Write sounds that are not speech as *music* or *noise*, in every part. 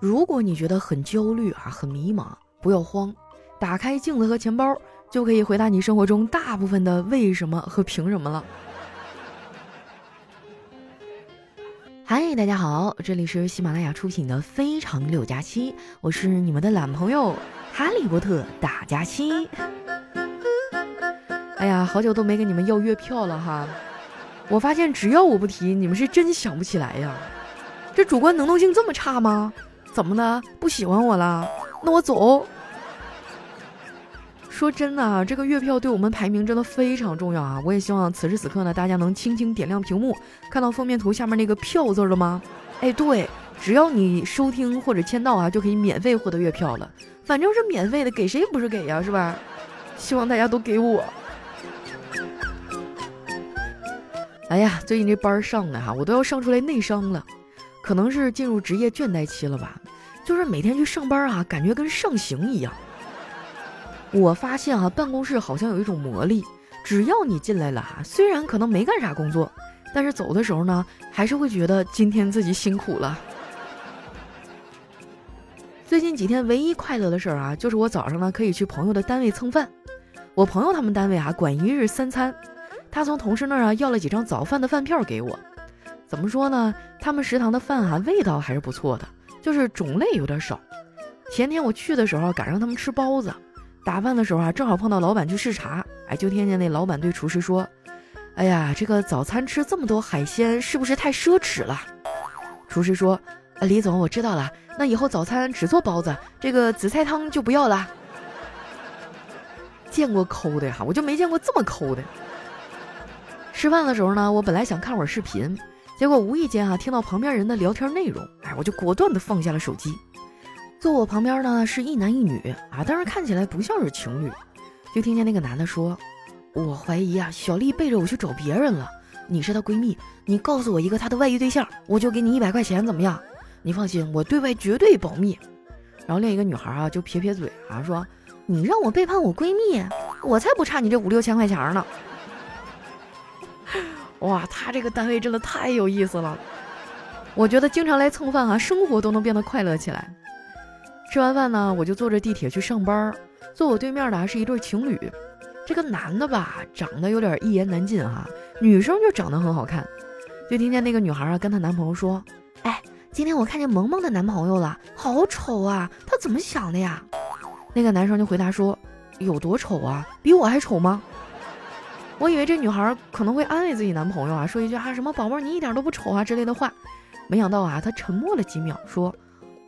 如果你觉得很焦虑啊，很迷茫，不要慌，打开镜子和钱包，就可以回答你生活中大部分的为什么和凭什么了。*laughs* 嗨，大家好，这里是喜马拉雅出品的《非常六加七》，我是你们的懒朋友哈利波特大加七。*laughs* 哎呀，好久都没跟你们要月票了哈，我发现只要我不提，你们是真想不起来呀。这主观能动性这么差吗？怎么的？不喜欢我了？那我走。说真的啊，这个月票对我们排名真的非常重要啊！我也希望此时此刻呢，大家能轻轻点亮屏幕，看到封面图下面那个票字了吗？哎，对，只要你收听或者签到啊，就可以免费获得月票了。反正是免费的，给谁不是给呀，是吧？希望大家都给我。哎呀，最近这班上的哈，我都要上出来内伤了，可能是进入职业倦怠期了吧？就是每天去上班啊，感觉跟上刑一样。我发现啊，办公室好像有一种魔力，只要你进来了哈，虽然可能没干啥工作，但是走的时候呢，还是会觉得今天自己辛苦了。最近几天唯一快乐的事儿啊，就是我早上呢可以去朋友的单位蹭饭。我朋友他们单位啊管一日三餐，他从同事那儿啊要了几张早饭的饭票给我。怎么说呢？他们食堂的饭啊味道还是不错的，就是种类有点少。前天我去的时候赶上他们吃包子。打饭的时候啊，正好碰到老板去视察，哎，就听见那老板对厨师说：“哎呀，这个早餐吃这么多海鲜，是不是太奢侈了？”厨师说：“李总，我知道了，那以后早餐只做包子，这个紫菜汤就不要了。”见过抠的哈，我就没见过这么抠的。吃饭的时候呢，我本来想看会儿视频，结果无意间啊听到旁边人的聊天内容，哎，我就果断的放下了手机。坐我旁边呢是一男一女啊，但是看起来不像是情侣。就听见那个男的说：“我怀疑啊，小丽背着我去找别人了。你是她闺蜜，你告诉我一个她的外遇对象，我就给你一百块钱，怎么样？你放心，我对外绝对保密。”然后另一个女孩啊就撇撇嘴啊说：“你让我背叛我闺蜜，我才不差你这五六千块钱呢。”哇，他这个单位真的太有意思了。我觉得经常来蹭饭啊，生活都能变得快乐起来。吃完饭呢，我就坐着地铁去上班。坐我对面的是一对情侣，这个男的吧，长得有点一言难尽哈，女生就长得很好看。就听见那个女孩啊跟她男朋友说：“哎，今天我看见萌萌的男朋友了，好丑啊，他怎么想的呀？”那个男生就回答说：“有多丑啊？比我还丑吗？”我以为这女孩可能会安慰自己男朋友啊，说一句啊什么“宝贝儿，你一点都不丑啊”之类的话，没想到啊，她沉默了几秒，说：“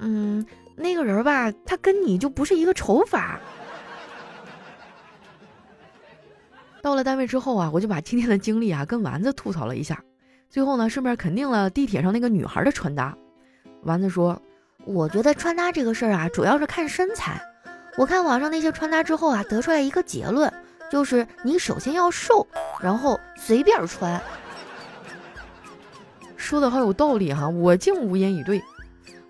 嗯。”那个人吧，他跟你就不是一个丑法。到了单位之后啊，我就把今天的经历啊跟丸子吐槽了一下，最后呢顺便肯定了地铁上那个女孩的穿搭。丸子说：“我觉得穿搭这个事儿啊，主要是看身材。我看网上那些穿搭之后啊，得出来一个结论，就是你首先要瘦，然后随便穿。”说的好有道理哈，我竟无言以对。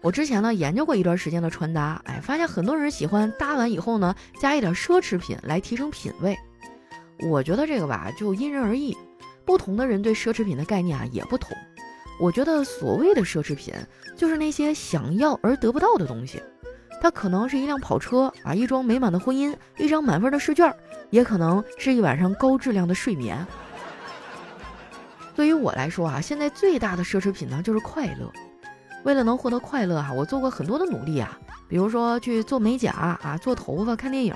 我之前呢研究过一段时间的穿搭，哎，发现很多人喜欢搭完以后呢加一点奢侈品来提升品味。我觉得这个吧就因人而异，不同的人对奢侈品的概念啊也不同。我觉得所谓的奢侈品就是那些想要而得不到的东西，它可能是一辆跑车啊，一桩美满的婚姻，一张满分的试卷，也可能是一晚上高质量的睡眠。对于我来说啊，现在最大的奢侈品呢就是快乐。为了能获得快乐哈，我做过很多的努力啊，比如说去做美甲啊，做头发，看电影。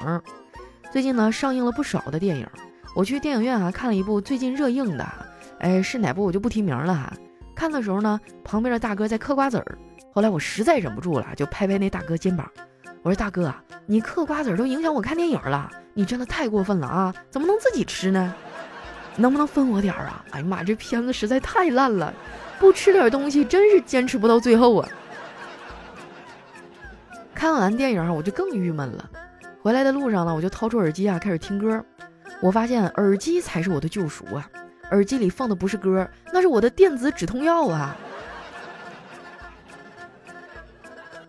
最近呢上映了不少的电影，我去电影院啊看了一部最近热映的，哎是哪部我就不提名了哈。看的时候呢，旁边的大哥在嗑瓜子儿，后来我实在忍不住了，就拍拍那大哥肩膀，我说大哥，你嗑瓜子都影响我看电影了，你真的太过分了啊！怎么能自己吃呢？能不能分我点儿啊？哎呀妈，这片子实在太烂了。不吃点东西，真是坚持不到最后啊！看完电影我就更郁闷了。回来的路上呢，我就掏出耳机啊，开始听歌。我发现耳机才是我的救赎啊！耳机里放的不是歌，那是我的电子止痛药啊！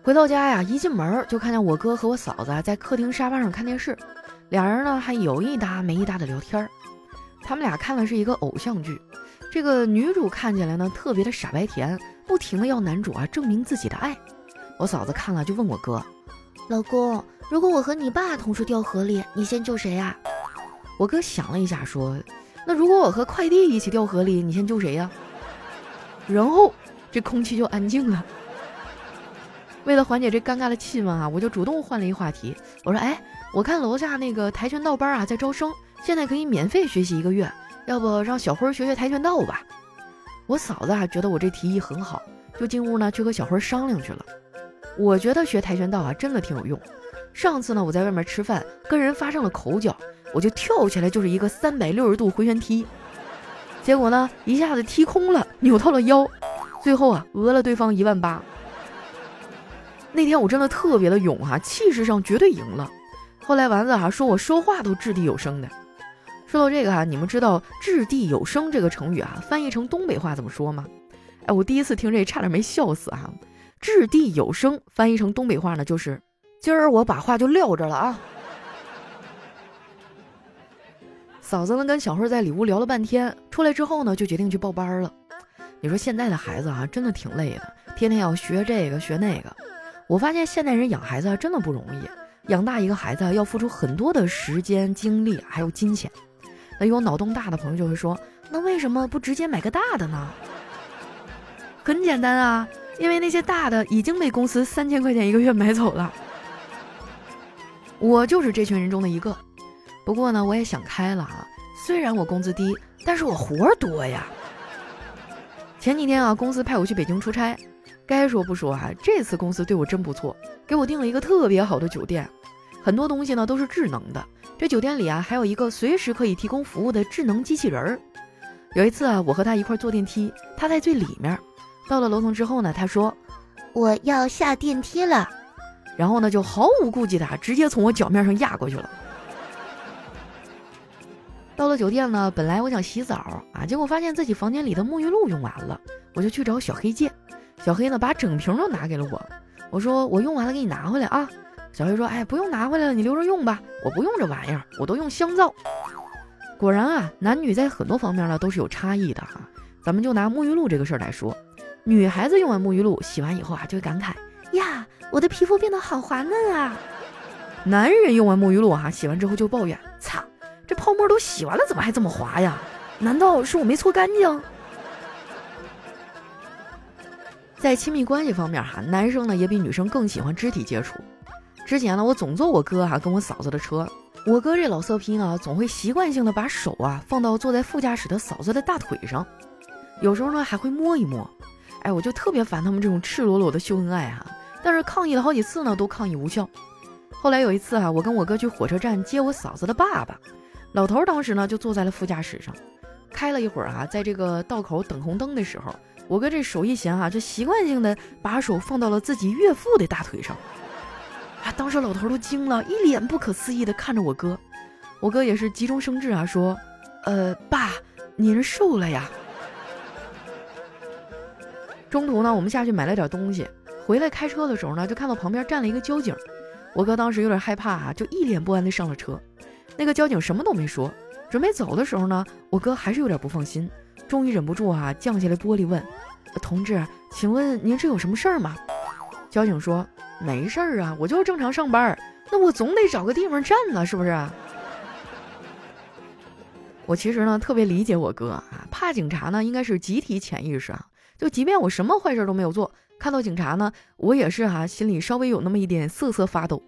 回到家呀，一进门就看见我哥和我嫂子在客厅沙发上看电视，俩人呢还有一搭没一搭的聊天。他们俩看的是一个偶像剧。这个女主看起来呢特别的傻白甜，不停的要男主啊证明自己的爱，我嫂子看了就问我哥：“老公，如果我和你爸同时掉河里，你先救谁呀？”我哥想了一下说：“那如果我和快递一起掉河里，你先救谁呀？”然后这空气就安静了。为了缓解这尴尬的气氛啊，我就主动换了一话题。我说：“哎，我看楼下那个跆拳道班啊在招生，现在可以免费学习一个月，要不让小辉学学跆拳道吧？”我嫂子啊觉得我这提议很好，就进屋呢去和小辉商量去了。我觉得学跆拳道啊真的挺有用。上次呢我在外面吃饭跟人发生了口角，我就跳起来就是一个三百六十度回旋踢，结果呢一下子踢空了，扭到了腰，最后啊讹了对方一万八。那天我真的特别的勇哈，气势上绝对赢了。后来丸子哈说我说话都掷地有声的。说到这个哈，你们知道“掷地有声”这个成语啊，翻译成东北话怎么说吗？哎，我第一次听这差点没笑死哈。“掷地有声”翻译成东北话呢，就是今儿我把话就撂着了啊。嫂子呢跟小慧在里屋聊了半天，出来之后呢就决定去报班了。你说现在的孩子啊，真的挺累的，天天要学这个学那个。我发现现代人养孩子真的不容易，养大一个孩子要付出很多的时间、精力还有金钱。那有脑洞大的朋友就会说：“那为什么不直接买个大的呢？”很简单啊，因为那些大的已经被公司三千块钱一个月买走了。我就是这群人中的一个。不过呢，我也想开了啊，虽然我工资低，但是我活儿多呀。前几天啊，公司派我去北京出差。该说不说啊，这次公司对我真不错，给我订了一个特别好的酒店，很多东西呢都是智能的。这酒店里啊，还有一个随时可以提供服务的智能机器人儿。有一次啊，我和他一块坐电梯，他在最里面。到了楼层之后呢，他说我要下电梯了，然后呢就毫无顾忌的直接从我脚面上压过去了。到了酒店呢，本来我想洗澡啊，结果发现自己房间里的沐浴露用完了，我就去找小黑借。小黑呢，把整瓶都拿给了我。我说我用完了，给你拿回来啊。小黑说：“哎，不用拿回来了，你留着用吧。我不用这玩意儿，我都用香皂。”果然啊，男女在很多方面呢都是有差异的哈。咱们就拿沐浴露这个事儿来说，女孩子用完沐浴露洗完以后啊，就会感慨：“呀，我的皮肤变得好滑嫩啊。”男人用完沐浴露哈，洗完之后就抱怨：“擦，这泡沫都洗完了，怎么还这么滑呀？难道是我没搓干净？”在亲密关系方面，哈，男生呢也比女生更喜欢肢体接触。之前呢，我总坐我哥哈跟我嫂子的车，我哥这老色批呢，总会习惯性的把手啊放到坐在副驾驶的嫂子的大腿上，有时候呢还会摸一摸。哎，我就特别烦他们这种赤裸裸的秀恩爱哈。但是抗议了好几次呢，都抗议无效。后来有一次啊，我跟我哥去火车站接我嫂子的爸爸，老头当时呢就坐在了副驾驶上，开了一会儿啊，在这个道口等红灯的时候。我哥这手一闲哈，就习惯性的把手放到了自己岳父的大腿上，啊！当时老头都惊了，一脸不可思议的看着我哥。我哥也是急中生智啊，说：“呃，爸，您瘦了呀。”中途呢，我们下去买了点东西，回来开车的时候呢，就看到旁边站了一个交警。我哥当时有点害怕啊，就一脸不安的上了车。那个交警什么都没说，准备走的时候呢，我哥还是有点不放心。终于忍不住啊，降下来玻璃问：“同志，请问您是有什么事儿吗？”交警说：“没事儿啊，我就是正常上班。那我总得找个地方站呢，是不是？” *laughs* 我其实呢特别理解我哥啊，怕警察呢应该是集体潜意识啊。就即便我什么坏事都没有做，看到警察呢，我也是哈心里稍微有那么一点瑟瑟发抖。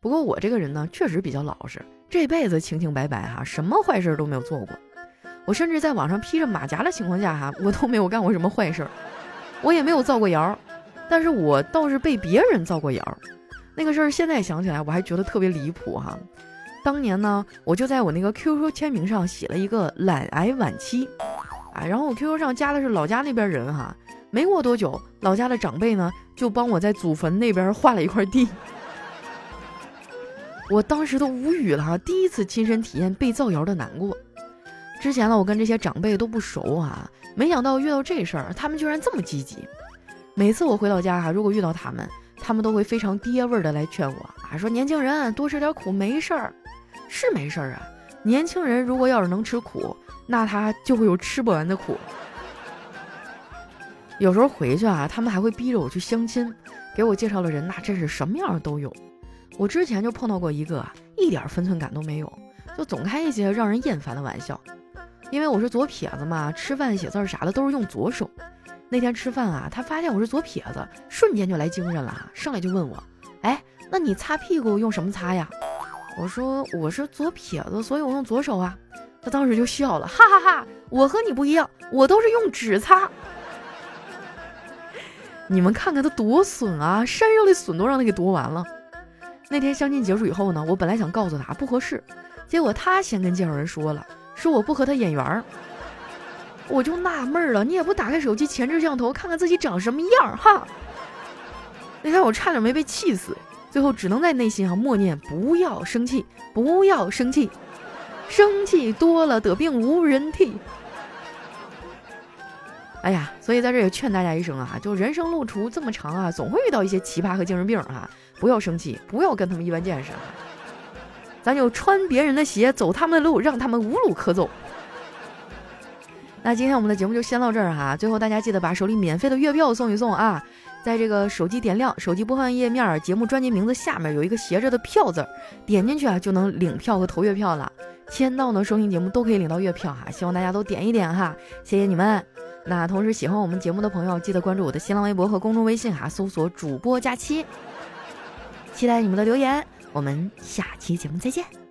不过我这个人呢确实比较老实，这辈子清清白白哈，什么坏事都没有做过。我甚至在网上披着马甲的情况下，哈，我都没有干过什么坏事儿，我也没有造过谣，但是我倒是被别人造过谣。那个事儿现在想起来，我还觉得特别离谱哈。当年呢，我就在我那个 QQ 签名上写了一个懒癌晚期，啊，然后我 QQ 上加的是老家那边人哈，没过多久，老家的长辈呢就帮我在祖坟那边划了一块地，我当时都无语了哈，第一次亲身体验被造谣的难过。之前呢，我跟这些长辈都不熟啊，没想到遇到这事儿，他们居然这么积极。每次我回到家哈，如果遇到他们，他们都会非常爹味儿的来劝我啊，说年轻人多吃点苦没事儿，是没事儿啊。年轻人如果要是能吃苦，那他就会有吃不完的苦。有时候回去啊，他们还会逼着我去相亲，给我介绍的人那真是什么样的都有。我之前就碰到过一个啊，一点分寸感都没有，就总开一些让人厌烦的玩笑。因为我是左撇子嘛，吃饭、写字啥的都是用左手。那天吃饭啊，他发现我是左撇子，瞬间就来精神了，上来就问我：“哎，那你擦屁股用什么擦呀？”我说：“我是左撇子，所以我用左手啊。”他当时就笑了，哈哈哈！我和你不一样，我都是用纸擦。*laughs* 你们看看他多损啊，山上的笋都让他给夺完了。那天相亲结束以后呢，我本来想告诉他不合适，结果他先跟介绍人说了，说我不和他眼缘儿。我就纳闷了，你也不打开手机前置摄像头看看自己长什么样哈？那天我差点没被气死，最后只能在内心啊默念：不要生气，不要生气，生气多了得病无人替。哎呀，所以在这也劝大家一声啊，就人生路途这么长啊，总会遇到一些奇葩和精神病哈，不要生气，不要跟他们一般见识啊，咱就穿别人的鞋，走他们的路，让他们无路可走。*laughs* 那今天我们的节目就先到这儿哈，最后大家记得把手里免费的月票送一送啊，在这个手机点亮手机播放页面节目专辑名字下面有一个斜着的票字，点进去啊就能领票和投月票了，签到呢收听节目都可以领到月票哈，希望大家都点一点哈，谢谢你们。那同时喜欢我们节目的朋友，记得关注我的新浪微博和公众微信哈，搜索主播佳期，期待你们的留言，我们下期节目再见。